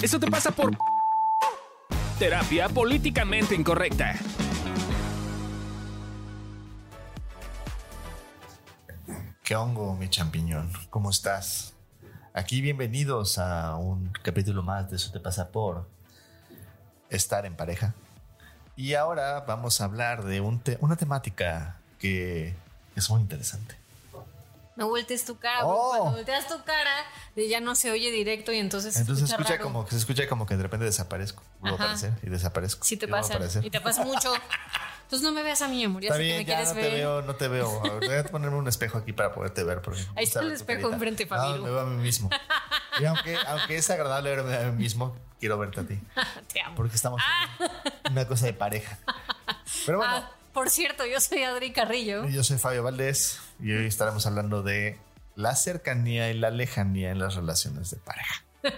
Eso te pasa por terapia políticamente incorrecta. ¿Qué hongo, mi champiñón? ¿Cómo estás? Aquí bienvenidos a un capítulo más de Eso te pasa por estar en pareja. Y ahora vamos a hablar de una temática que es muy interesante. No voltees tu cara, Oh. cuando volteas tu cara ya no se oye directo y entonces se Entonces escucha escucha como que se escucha como que de repente desaparezco. Vuelvo a aparecer y desaparezco. Sí te y pasa. Y te pasa mucho. Entonces no me veas a mí, amor. Ya Está sé bien, que me ya quieres no te veo, no te veo. A ver, Voy a ponerme un espejo aquí para poderte ver. Me Ahí está el espejo enfrente, No, Fabiru. me veo a mí mismo. Y aunque, aunque es agradable verme a mí mismo, quiero verte a ti. Te amo. Porque estamos en una cosa de pareja. Pero bueno, Ah, por cierto, yo soy Adri Carrillo. yo soy Fabio Valdés y hoy estaremos hablando de la cercanía y la lejanía en las relaciones de pareja.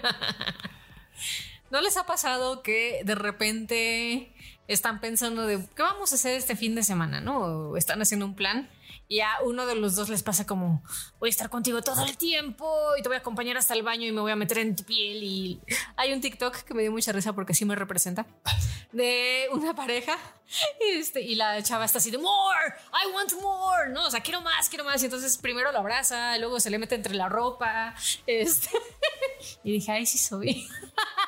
¿No les ha pasado que de repente están pensando de qué vamos a hacer este fin de semana, no? Están haciendo un plan y a uno de los dos les pasa como voy a estar contigo todo el tiempo y te voy a acompañar hasta el baño y me voy a meter en tu piel y hay un TikTok que me dio mucha risa porque sí me representa de una pareja y, este, y la chava está así de more, I want more, no, o sea, quiero más, quiero más y entonces primero lo abraza, luego se le mete entre la ropa, este, y dije, ay, sí soy.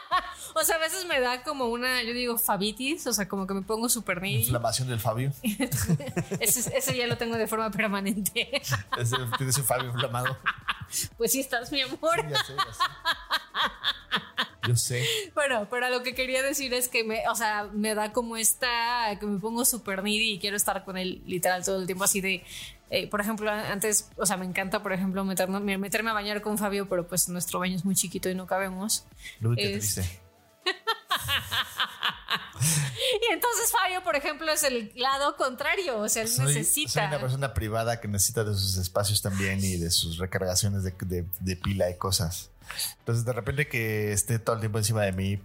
O sea, a veces me da como una, yo digo, fabitis, o sea, como que me pongo súper needy. Inflamación del Fabio. Ese, ese ya lo tengo de forma permanente. Ese- Tienes un Fabio inflamado. Pues sí estás, mi amor. Ya sé, ya sé. Yo sé. Bueno, pero lo que quería decir es que me, o sea, me da como esta, que me pongo súper needy y quiero estar con él literal todo el tiempo así de, eh, por ejemplo, antes, o sea, me encanta, por ejemplo, meterme, meterme a bañar con Fabio, pero pues nuestro baño es muy chiquito y no cabemos. Uy, qué Es- triste. Y entonces Fabio, por ejemplo, es el lado contrario, o sea, él Soy, necesita. soy una persona privada que necesita de sus espacios también y de sus recargaciones de, de- de pila y cosas. Entonces, de repente que esté todo el tiempo encima de mí,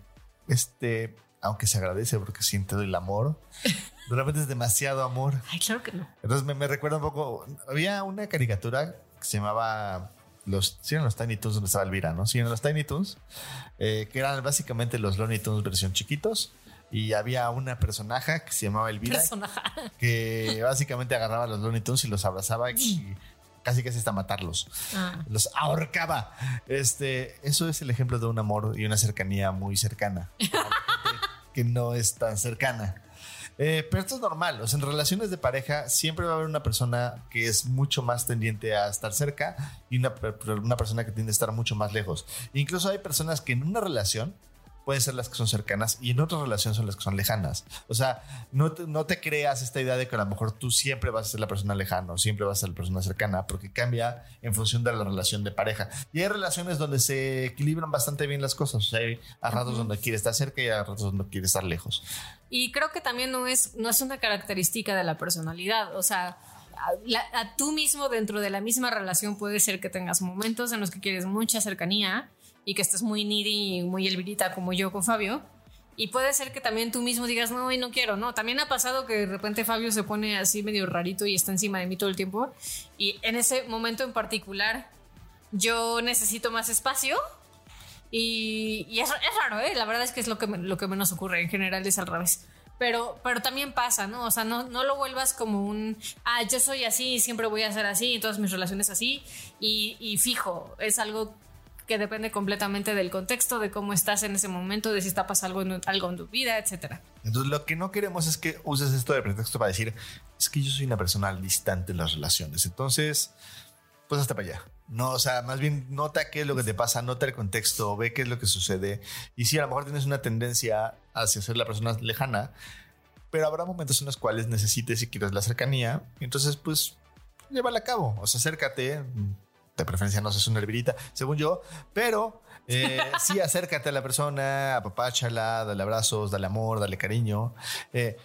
este, aunque se agradece porque siento el amor, de repente es demasiado amor. Ay, claro que no. Entonces me, me recuerda un poco. Había una caricatura que se llamaba. Los, sí, eran los Tiny Toons donde estaba Elvira, ¿no? Sí, eran los Tiny Toons, eh, que eran básicamente los Looney Tunes versión chiquitos. Y había una personaje que se llamaba Elvira, que básicamente agarraba a los Looney Tunes y los abrazaba y casi casi hasta matarlos. Ah. Los ahorcaba. Este, eso es el ejemplo de un amor y una cercanía muy cercana. que no es tan cercana. Eh, pero esto es normal. O sea, en relaciones de pareja siempre va a haber una persona que es mucho más tendiente a estar cerca y una, una persona que tiende a estar mucho más lejos. Incluso hay personas que en una relación pueden ser las que son cercanas y en otra relación son las que son lejanas. O sea, no te, no te creas esta idea de que a lo mejor tú siempre vas a ser la persona lejana o siempre vas a ser la persona cercana, porque cambia en función de la relación de pareja. Y hay relaciones donde se equilibran bastante bien las cosas. O sea, hay a ratos donde quiere estar cerca y a ratos donde quiere estar lejos. Y creo que también no es, no es una característica de la personalidad. O sea, a, la- a tú mismo dentro de la misma relación puede ser que tengas momentos en los que quieres mucha cercanía y que estés muy needy y muy elvirita como yo con Fabio. Y puede ser que también tú mismo digas, no, y no quiero, no. También ha pasado que de repente Fabio se pone así medio rarito y está encima de mí todo el tiempo. Y en ese momento en particular, yo necesito más espacio. Y, y es, es raro, ¿eh? La verdad es que es lo que, lo que menos ocurre. En general es al revés. Pero, pero también pasa, ¿no? O sea, no, no lo vuelvas como un, ah, yo soy así siempre voy a ser así, y todas mis relaciones así. Y, y fijo, es algo que depende completamente del contexto, de cómo estás en ese momento, de si está pasando algo en, algo en tu vida, etcétera. Entonces, lo que no queremos es que uses esto de pretexto para decir, es que yo soy una persona distante en las relaciones. Entonces, pues hasta para allá. No, o sea, más bien nota qué es lo que te pasa, nota el contexto, ve qué es lo que sucede. Y si a lo mejor tienes una tendencia hacia ser la persona lejana, pero habrá momentos en los cuales necesites y quieres la cercanía. Entonces, pues, llévala a cabo. O sea, acércate. De preferencia no seas una hervirita, según yo, pero eh, sí acércate a la persona, apapáchala, dale abrazos, dale amor, dale cariño. Eh,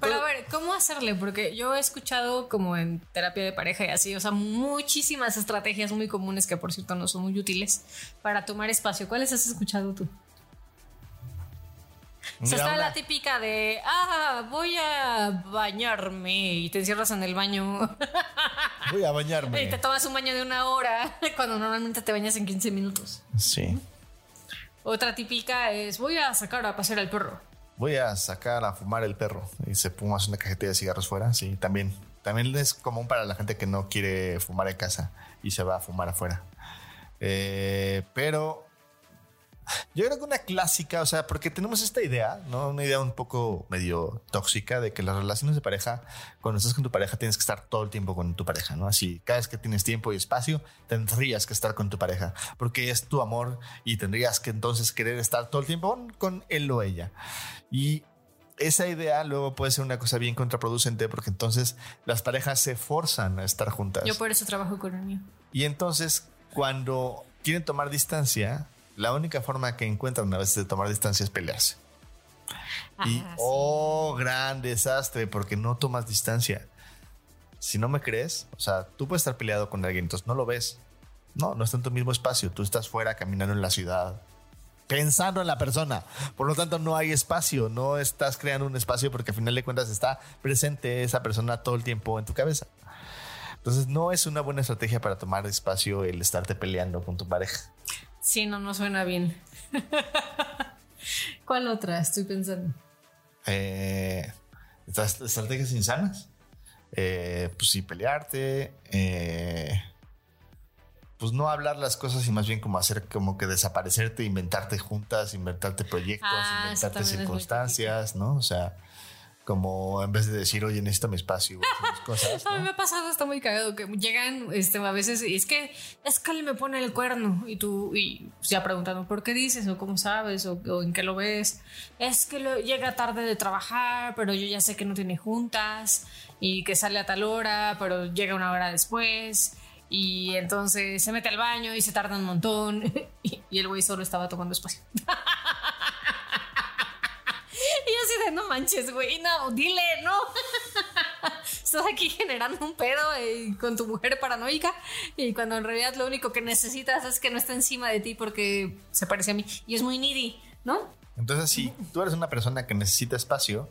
Pero a ver, ¿cómo hacerle? Porque yo he escuchado como en terapia de pareja y así, o sea, muchísimas estrategias muy comunes que por cierto no son muy útiles para tomar espacio. ¿Cuáles has escuchado tú? O sea, está la típica de, ah, voy a bañarme y te encierras en el baño Voy a y bañarme. te tomas un baño de una hora cuando normalmente te bañas en 15 minutos. Sí. Otra típica es voy a sacar a pasear al perro. Voy a sacar a fumar el perro y se fuma una cajetilla de cigarros fuera. Sí, también. También es común para la gente que no quiere fumar en casa y se va a fumar afuera. Eh, pero yo creo que una clásica, o sea, porque tenemos esta idea, ¿no? Una idea un poco medio tóxica de que las relaciones de pareja, cuando estás con tu pareja, tienes que estar todo el tiempo con tu pareja, ¿no? Así, cada vez que tienes tiempo y espacio, tendrías que estar con tu pareja, porque es tu amor y tendrías que entonces querer estar todo el tiempo con, con él o ella. Y esa idea luego puede ser una cosa bien contraproducente porque entonces las parejas se forzan a estar juntas. Yo por eso trabajo con el mío. Y entonces cuando quieren tomar distancia, la única forma que encuentran a veces de tomar distancia es pelearse. y Ah, sí. oh, gran desastre porque no tomas distancia. Si no me crees, o sea, tú puedes estar peleado con alguien, entonces no lo ves. No, no está en tu mismo espacio. Tú estás fuera caminando en la ciudad, pensando en la persona. Por lo tanto, no hay espacio. No estás creando un espacio porque al final de cuentas está presente esa persona todo el tiempo en tu cabeza. Entonces, no es una buena estrategia para tomar espacio el estarte peleando con tu pareja. Sí, no, no suena bien. ¿Cuál otra? Estoy pensando. Eh, estas estrategias insanas. Eh, pues sí, pelearte. eh, pues no hablar las cosas y más bien como hacer como que desaparecerte, inventarte juntas, inventarte proyectos, Ah, inventarte circunstancias, ¿no? O sea, como en vez de decir, oye, necesito mi espacio, cosas, A mí ¿no? me ha pasado, está muy cagado, que llegan este, a veces y es que es que me pone el cuerno y tú, y pues, ya preguntando por qué dices o cómo sabes o, o en qué lo ves. Es que lo- llega tarde de trabajar, pero yo ya sé que no tiene juntas y que sale a tal hora, pero llega una hora después. Y entonces se mete al baño y se tarda un montón. y, y el güey solo estaba tomando espacio. Y yo así de no manches, güey, no, dile, no. Estás aquí generando un pedo eh, con tu mujer paranoica y cuando en realidad lo único que necesitas es que no esté encima de ti porque se parece a mí y es muy needy, ¿no? Entonces, si tú eres una persona que necesita espacio,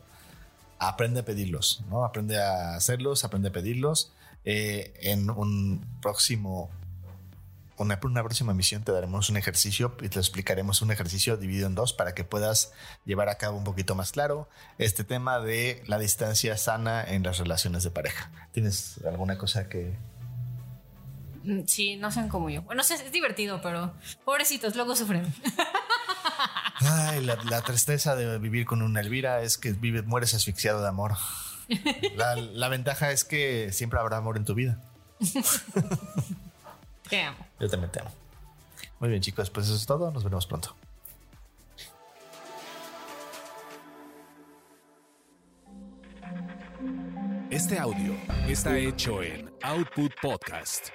aprende a pedirlos, ¿no? Aprende a hacerlos, aprende a pedirlos. Eh, en un próximo, una, una próxima misión te daremos un ejercicio y te explicaremos un ejercicio dividido en dos para que puedas llevar a cabo un poquito más claro este tema de la distancia sana en las relaciones de pareja. ¿Tienes alguna cosa que Mm, Sí, no sean como yo. Bueno, es divertido, pero pobrecitos, luego sufren. Ay, la, la tristeza de vivir con una Elvira es que vive, mueres asfixiado de amor. La, la ventaja es que siempre habrá amor en tu vida. Te amo. Yo también te amo. Muy bien, chicos, pues eso es todo. Nos veremos pronto. Este audio está hecho en Output Podcast.